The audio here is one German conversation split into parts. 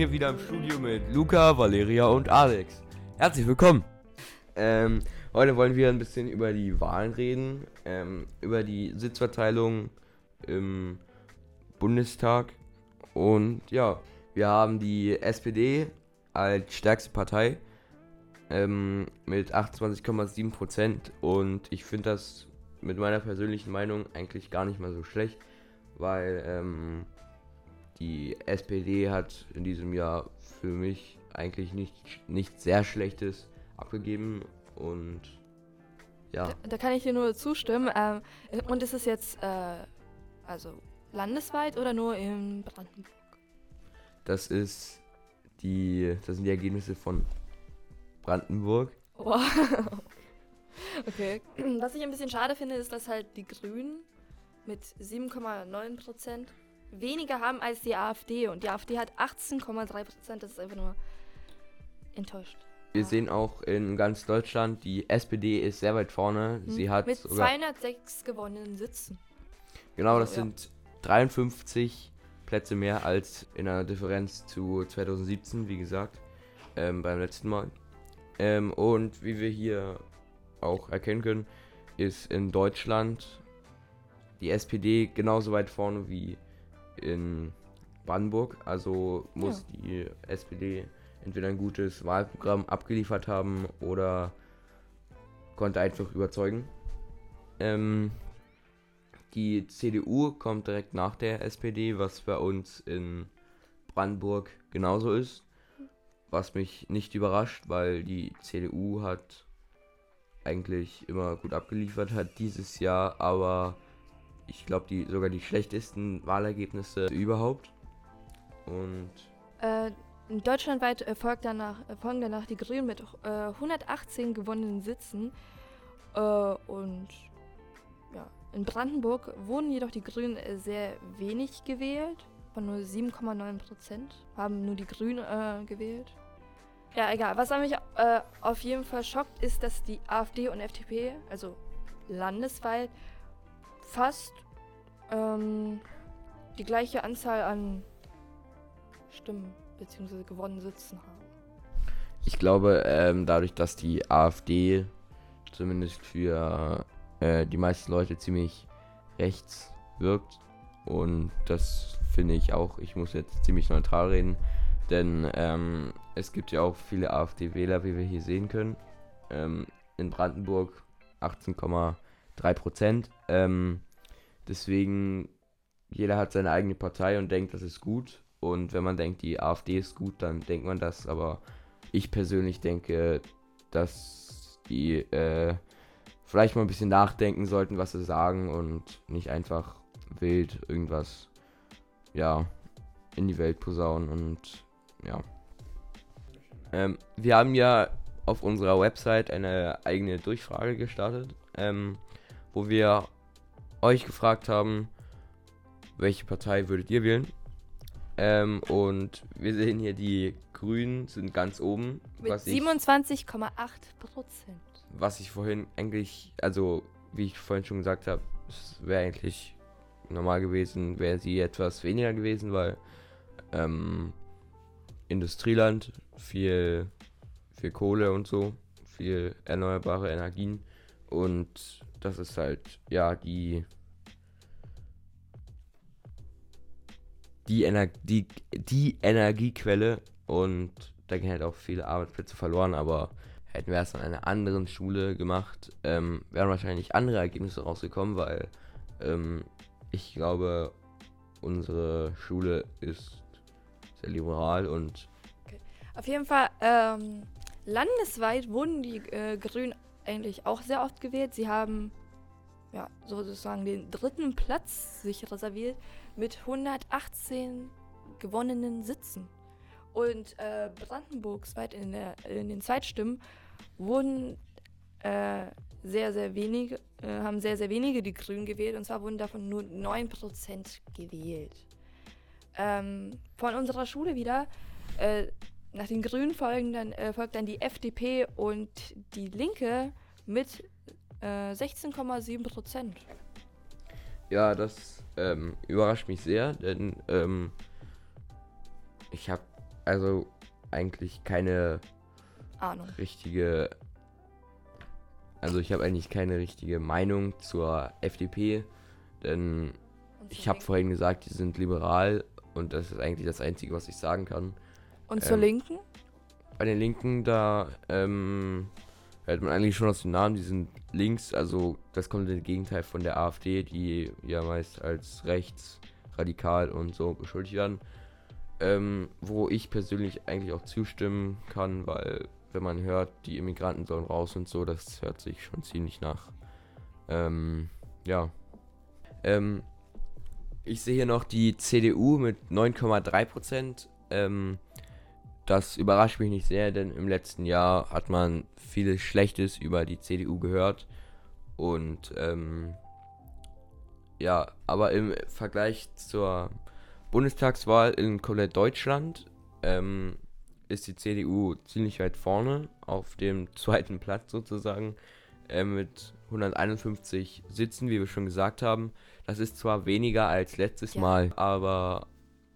hier wieder im Studio mit Luca, Valeria und Alex. Herzlich willkommen. Ähm, heute wollen wir ein bisschen über die Wahlen reden, ähm, über die Sitzverteilung im Bundestag. Und ja, wir haben die SPD als stärkste Partei ähm, mit 28,7 Prozent. Und ich finde das mit meiner persönlichen Meinung eigentlich gar nicht mal so schlecht, weil ähm, die SPD hat in diesem Jahr für mich eigentlich nicht, nichts sehr Schlechtes abgegeben und ja. Da, da kann ich dir nur zustimmen. Ähm, und ist es jetzt äh, also landesweit oder nur in Brandenburg? Das ist die, das sind die Ergebnisse von Brandenburg. Wow. okay. Was ich ein bisschen schade finde, ist, dass halt die Grünen mit 7,9 Prozent weniger haben als die AfD. Und die AfD hat 18,3 Prozent. Das ist einfach nur enttäuscht. Wir sehen auch in ganz Deutschland, die SPD ist sehr weit vorne. Hm. Sie hat mit sogar, 206 gewonnenen Sitzen. genau, das Also, ja. sind 53 Plätze mehr als in einer Differenz zu 2017, wie gesagt, ähm, beim letzten Mal. Ähm, und wie wir hier auch erkennen können, ist in Deutschland die SPD genauso weit vorne wie in Brandenburg. Also muss die SPD entweder ein gutes Wahlprogramm abgeliefert haben oder konnte einfach überzeugen. Ähm, die CDU kommt direkt nach der SPD, was bei uns in Brandenburg genauso ist. Was mich nicht überrascht, weil die CDU hat eigentlich immer gut abgeliefert, hat dieses Jahr aber ich glaube die sogar die schlechtesten Wahlergebnisse überhaupt. Und Äh, deutschlandweit äh, folgt danach, äh, folgen danach die Grünen mit äh, 118 gewonnenen Sitzen. Äh, und ja, in Brandenburg wurden jedoch die Grünen äh, sehr wenig gewählt. Von nur 7,9 Prozent haben nur die Grünen äh, gewählt. Ja, egal. Was mich auf jeden Fall schockt, ist, dass die AfD und FDP, also landesweit, fast ähm, die gleiche Anzahl an Stimmen bzw. gewonnen Sitzen haben. Ich glaube, ähm, dadurch, dass die AfD zumindest für äh, die meisten Leute ziemlich rechts wirkt, und das finde ich auch, ich muss jetzt ziemlich neutral reden, denn ähm, es gibt ja auch viele AfD-Wähler, wie wir hier sehen können. Ähm, in Brandenburg 18,5 3%. Ähm, deswegen, jeder hat seine eigene Partei und denkt, das ist gut. Und wenn man denkt, die AfD ist gut, dann denkt man das. Aber ich persönlich denke, dass die äh, vielleicht mal ein bisschen nachdenken sollten, was sie sagen und nicht einfach wild irgendwas ja, in die Welt posaunen und ja. Ähm, wir haben ja auf unserer Website eine eigene Durchfrage gestartet. Ähm, wo wir euch gefragt haben, welche Partei würdet ihr wählen? Ähm, und wir sehen hier, die Grünen sind ganz oben. Mit was ich, 27,8 Prozent. was ich vorhin eigentlich, also wie ich vorhin schon gesagt habe, es wäre eigentlich normal gewesen, wäre sie etwas weniger gewesen, weil ähm, Industrieland, viel, viel Kohle und so, viel erneuerbare Energien und das ist halt, ja, die die, Ener die, die Energiequelle. Und da gehen halt auch viele Arbeitsplätze verloren, aber hätten wir es an einer anderen Schule gemacht, ähm, wären wahrscheinlich andere Ergebnisse rausgekommen, weil ähm, ich glaube, unsere Schule ist sehr liberal und Auf jeden Fall, ähm, landesweit wurden die äh, Grünen eigentlich auch sehr oft gewählt. Sie haben ja sozusagen den dritten Platz sich reserviert mit 118 gewonnenen Sitzen. Und äh, brandenburgsweit in, der, in den Zweitstimmen wurden äh, sehr, sehr wenige, äh, haben sehr, sehr wenige die Grünen gewählt. Und zwar wurden davon nur 9% gewählt. Ähm, von unserer Schule wieder, äh, nach den Grünen folgen dann, äh, folgt dann die FDP und die Linke mit äh, 16,7 Prozent. ja, das ähm, überrascht mich sehr, denn ähm, ich habe also eigentlich keine Ahnung. richtige. Also ich habe eigentlich keine richtige Meinung zur FDP, denn ich habe vorhin gesagt, die sind liberal und das ist eigentlich das Einzige, was ich sagen kann. Und zur ähm, Linken? Bei den Linken, da ähm, hört man eigentlich schon aus dem Namen, die sind links, also das komplette Gegenteil von der AfD, die ja meist als rechts, radikal und so beschuldigt werden. Ähm, wo ich persönlich eigentlich auch zustimmen kann, weil wenn man hört, die Immigranten sollen raus und so, das hört sich schon ziemlich nach. Ähm, ja. Ähm, ich sehe hier noch die CDU mit 9,3 Prozent. Ähm, das überrascht mich nicht sehr, denn im letzten Jahr hat man vieles Schlechtes über die CDU gehört. Und ähm, ja, aber im Vergleich zur Bundestagswahl in komplett Deutschland ähm, ist die CDU ziemlich weit vorne, auf dem zweiten Platz sozusagen, äh, mit 151 Sitzen, wie wir schon gesagt haben. Das ist zwar weniger als letztes Ja. Mal, aber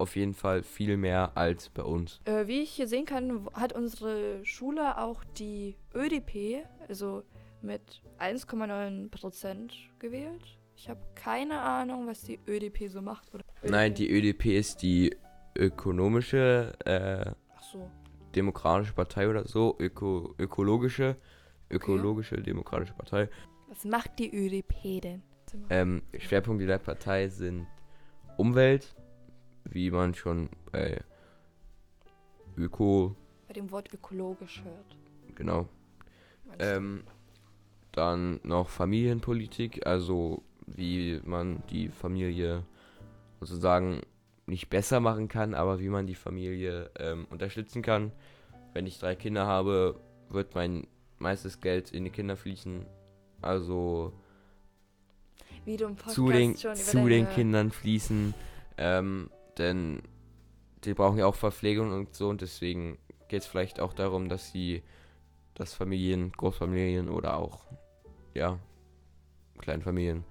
auf jeden Fall viel mehr als bei uns. Äh, wie ich hier sehen kann, hat unsere Schule auch die ÖDP, also mit 1,9 Prozent gewählt. Ich habe keine Ahnung, was die ÖDP so macht. Oder Nein, die ÖDP ist die ökonomische, äh, Ach so. demokratische Partei oder so, öko, ökologische, ökologische demokratische Partei. Was macht die ÖDP denn? Ähm, Schwerpunkte der Partei sind Umwelt, wie man schon bei Öko, Bei dem Wort ökologisch hört. genau. Ähm, dann noch Familienpolitik, also wie man die Familie sozusagen nicht besser machen kann, aber wie man die Familie ähm, unterstützen kann. Wenn ich drei Kinder habe, wird mein meistes Geld in die Kinder fließen. Also Wie du im zu den, zu den Kindern fließen. Ähm, denn die brauchen ja auch Verpflegung und so und deswegen geht es vielleicht auch darum, dass sie, dass Familien, Großfamilien oder auch, ja, Kleinfamilien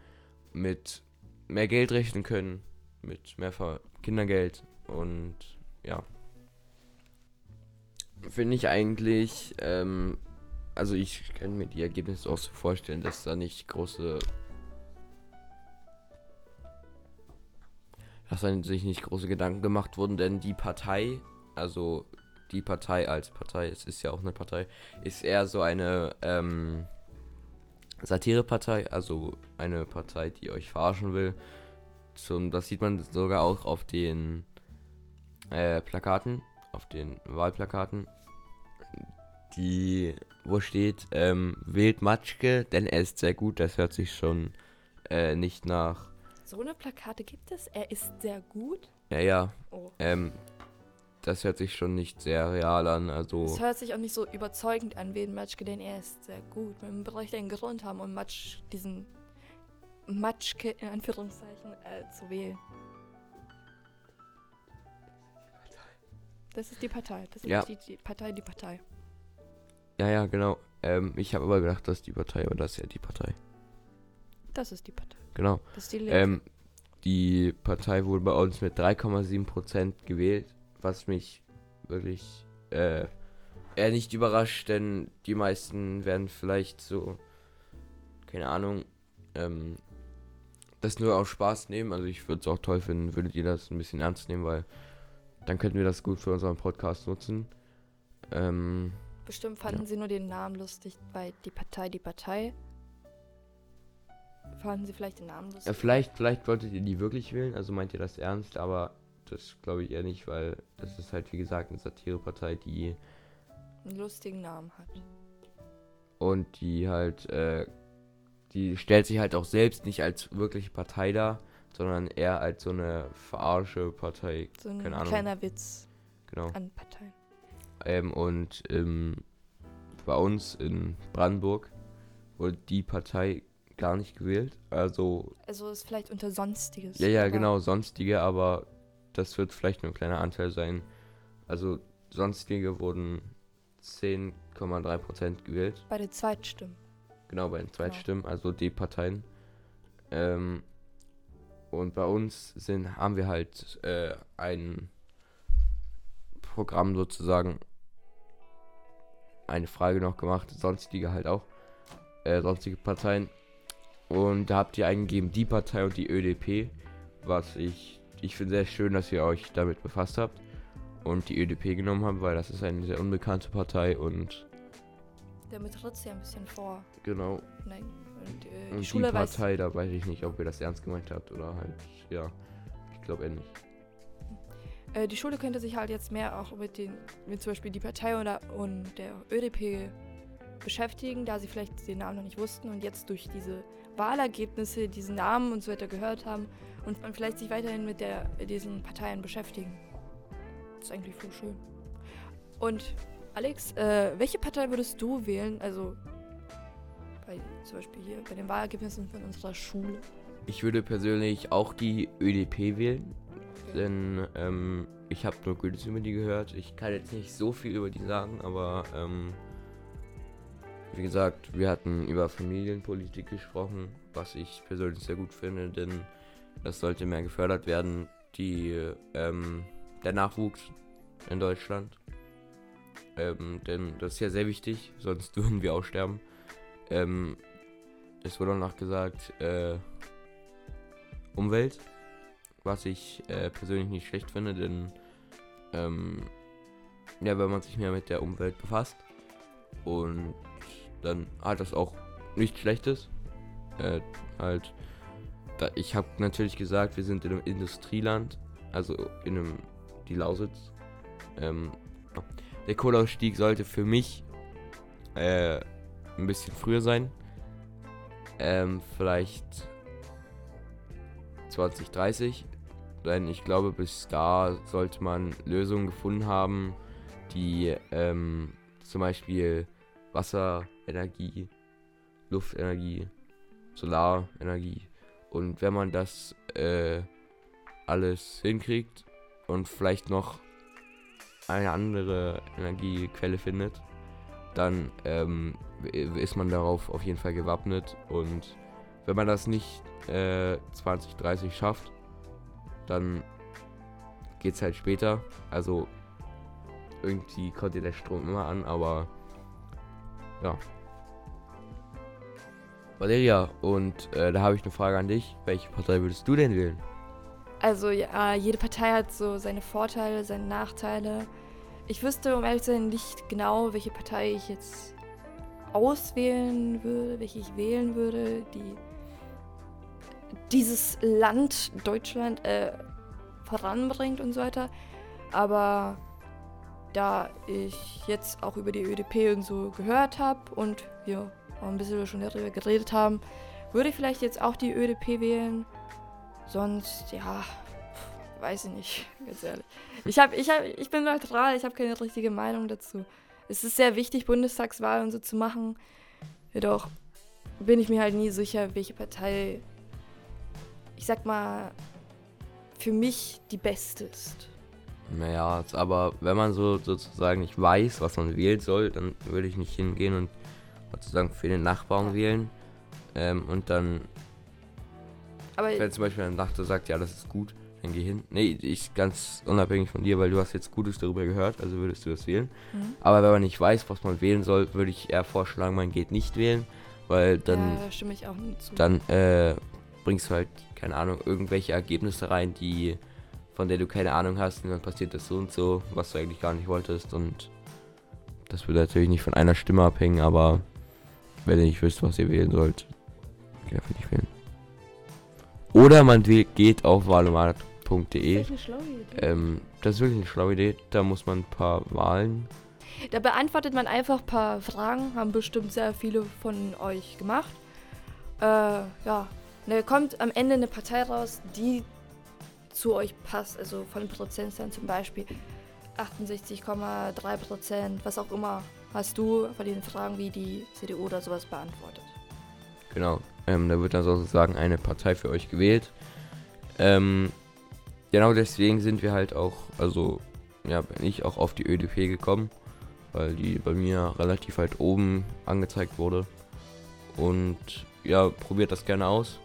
mit mehr Geld rechnen können, mit mehr Ver Kindergeld und ja. Finde ich eigentlich, ähm, also ich kann mir die Ergebnisse auch so vorstellen, dass da nicht große dass sich nicht große Gedanken gemacht wurden, denn die Partei, also die Partei als Partei, es ist ja auch eine Partei, ist eher so eine ähm, Satirepartei, also eine Partei, die euch verarschen will. Zum, das sieht man sogar auch auf den äh, Plakaten, auf den Wahlplakaten, die, wo steht, ähm, wählt Matschke, denn er ist sehr gut, das hört sich schon äh, nicht nach, So eine Plakate gibt es. Er ist sehr gut. ja, ja, Oh. Ähm, das hört sich schon nicht sehr real an. Also, Es hört sich auch nicht so überzeugend an, wen Matschke, denn er ist sehr gut. Man bräuchte einen Grund haben, um Matsch, diesen Matschke in Anführungszeichen äh, zu wählen. Das ist die Partei. Das ist Ja. die, die Partei, die Partei. ja, ja, genau. Ähm, ich habe aber gedacht, dass die Partei, aber das ist ja die Partei. Das ist die Partei. Genau. Das ist die Linke. Ähm, die Partei wurde bei uns mit 3,7% gewählt, was mich wirklich äh, eher nicht überrascht, denn die meisten werden vielleicht so, keine Ahnung, ähm, das nur aus Spaß nehmen. Also ich würde es auch toll finden, würdet ihr das ein bisschen ernst nehmen, weil dann könnten wir das gut für unseren Podcast nutzen. Ähm, Bestimmt fanden ja. sie nur den Namen lustig, weil die Partei, die Partei. Fanden sie vielleicht den Namen lustig? Ja, vielleicht, vielleicht wolltet ihr die wirklich wählen, also meint ihr das ernst, aber das glaube ich eher nicht, weil das ist halt wie gesagt eine Satirepartei, die einen lustigen Namen hat. und die halt, äh, die stellt sich halt auch selbst nicht als wirkliche Partei dar, sondern eher als so eine verarsche Partei, So ein Keine Ahnung. kleiner Witz genau. an Parteien. Ähm, und ähm, bei uns in Brandenburg wurde die Partei gar nicht gewählt, also Also ist vielleicht unter Sonstiges. Ja, ja, genau, sonstige, aber das wird vielleicht nur ein kleiner Anteil sein. Also sonstige wurden 10,3% gewählt. Bei den Zweitstimmen. Genau, bei den Zweitstimmen, also die Parteien. Ähm, und bei uns sind, haben wir halt äh, einen Programm sozusagen eine Frage noch gemacht, sonstige halt auch, äh, sonstige Parteien. Und da habt ihr eingegeben die Partei und die ÖDP, was ich, ich finde sehr schön, dass ihr euch damit befasst habt und die ÖDP genommen habt, weil das ist eine sehr unbekannte Partei und Damit tritt sie ein bisschen vor. genau. Nein. Und, äh, die die Schule weiß. Partei, da weiß ich nicht, ob ihr das ernst gemeint habt oder halt, ja, ich glaube eher nicht. Äh, die Schule könnte sich halt jetzt mehr auch mit den, mit zum Beispiel die Partei oder und der ÖDP beschäftigen, da sie vielleicht den Namen noch nicht wussten und jetzt durch diese Wahlergebnisse diesen Namen und so weiter gehört haben und man vielleicht sich weiterhin mit der, diesen Parteien beschäftigen. Das ist eigentlich voll schön. Und Alex, äh, welche Partei würdest du wählen? Also bei, zum Beispiel hier bei den Wahlergebnissen von unserer Schule. Ich würde persönlich auch die ÖDP wählen, denn ähm, ich habe nur Gutes über die gehört. Ich kann jetzt nicht so viel über die sagen, aber ähm, wie gesagt, wir hatten über Familienpolitik gesprochen, was ich persönlich sehr gut finde, denn das sollte mehr gefördert werden, die, ähm, der Nachwuchs in Deutschland. Ähm, denn das ist ja sehr wichtig, sonst würden wir aussterben. Ähm, es wurde auch noch gesagt, äh, Umwelt, was ich äh, persönlich nicht schlecht finde, denn ähm, ja, wenn man sich mehr mit der Umwelt befasst und dann hat das auch nichts Schlechtes. Äh, halt, da, ich habe natürlich gesagt, wir sind in einem Industrieland, also in einem, die Lausitz. Ähm, der Kohleausstieg sollte für mich äh, ein bisschen früher sein. Ähm, vielleicht 2030. Denn ich glaube, bis da sollte man Lösungen gefunden haben, die ähm, zum Beispiel Wasserenergie, Luftenergie, Solarenergie. Und wenn man das äh, alles hinkriegt und vielleicht noch eine andere Energiequelle findet, dann ähm, ist man darauf auf jeden Fall gewappnet. Und wenn man das nicht äh, 2030 schafft, dann geht es halt später. Also irgendwie kommt dir der Strom immer an, aber ja. Valeria, und äh, da habe ich eine Frage an dich. Welche Partei würdest du denn wählen? Also ja, jede Partei hat so seine Vorteile, seine Nachteile. Ich wüsste, um ehrlich zu sein, nicht genau, welche Partei ich jetzt auswählen würde, welche ich wählen würde, die dieses Land, Deutschland, äh, voranbringt und so weiter. Aber da ich jetzt auch über die ÖDP und so gehört habe und wir auch ein bisschen schon darüber geredet haben, würde ich vielleicht jetzt auch die ÖDP wählen. Sonst, ja, weiß ich nicht, ganz ehrlich. Ich, hab, ich, hab, ich bin neutral, ich habe keine richtige Meinung dazu. Es ist sehr wichtig, Bundestagswahl und so zu machen. Jedoch bin ich mir halt nie sicher, welche Partei, ich sag mal, für mich die beste ist. Naja, aber wenn man so sozusagen nicht weiß, was man wählen soll, dann würde ich nicht hingehen und sozusagen für den Nachbarn wählen. Ähm, und dann, Aber wenn zum Beispiel ein Nachbar sagt, ja, das ist gut, dann geh hin. Nee, ich ganz unabhängig von dir, weil du hast jetzt Gutes darüber gehört, also würdest du das wählen. Mhm. Aber wenn man nicht weiß, was man wählen soll, würde ich eher vorschlagen, man geht nicht wählen, weil dann, ja, da stimme ich auch nie zu. dann äh, bringst du halt, keine Ahnung, irgendwelche Ergebnisse rein, die von der du keine Ahnung hast und dann passiert das so und so, was du eigentlich gar nicht wolltest und das würde natürlich nicht von einer Stimme abhängen, aber wenn ihr nicht wisst, was ihr wählen sollt, könnt ihr einfach nicht wählen. Oder man geht auf wahlomat.de. Das ist eine schlaue Idee. Ähm, das ist wirklich eine schlaue Idee. Da muss man ein paar Wahlen. Da beantwortet man einfach ein paar Fragen, haben bestimmt sehr viele von euch gemacht. Äh, ja, da kommt am Ende eine Partei raus, die zu euch passt. Also von den Prozentzahlen zum Beispiel 68,3 Prozent, was auch immer, hast du von den Fragen wie die CDU oder sowas beantwortet. Genau. Ähm, da wird dann sozusagen eine Partei für euch gewählt. Ähm, genau deswegen sind wir halt auch, also ja, bin ich auch auf die ÖDP gekommen, weil die bei mir relativ weit oben angezeigt wurde. Und ja, probiert das gerne aus.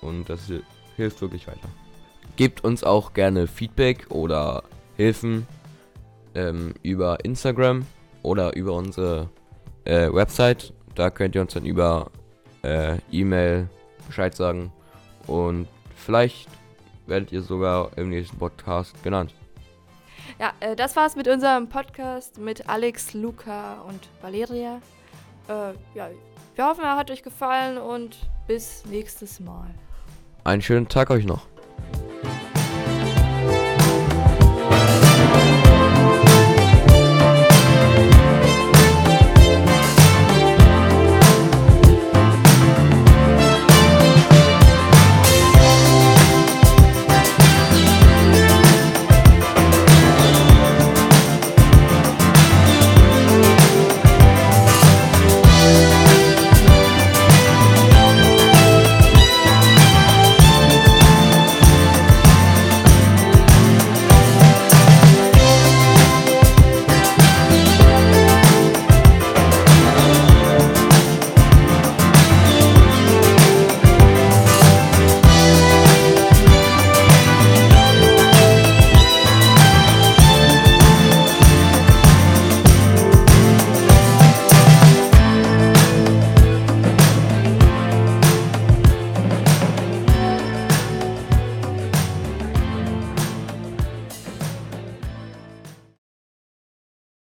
Und das hil- hilft wirklich weiter. Gebt uns auch gerne Feedback oder Hilfen. ähm, über Instagram oder über unsere äh, Website. Da könnt ihr uns dann über äh, E-Mail Bescheid sagen. Und vielleicht werdet ihr sogar im nächsten Podcast genannt. Ja, äh, das war's mit unserem Podcast mit Alex, Luca und Valeria. Äh, ja, wir hoffen, er hat euch gefallen und bis nächstes Mal. Einen schönen Tag euch noch.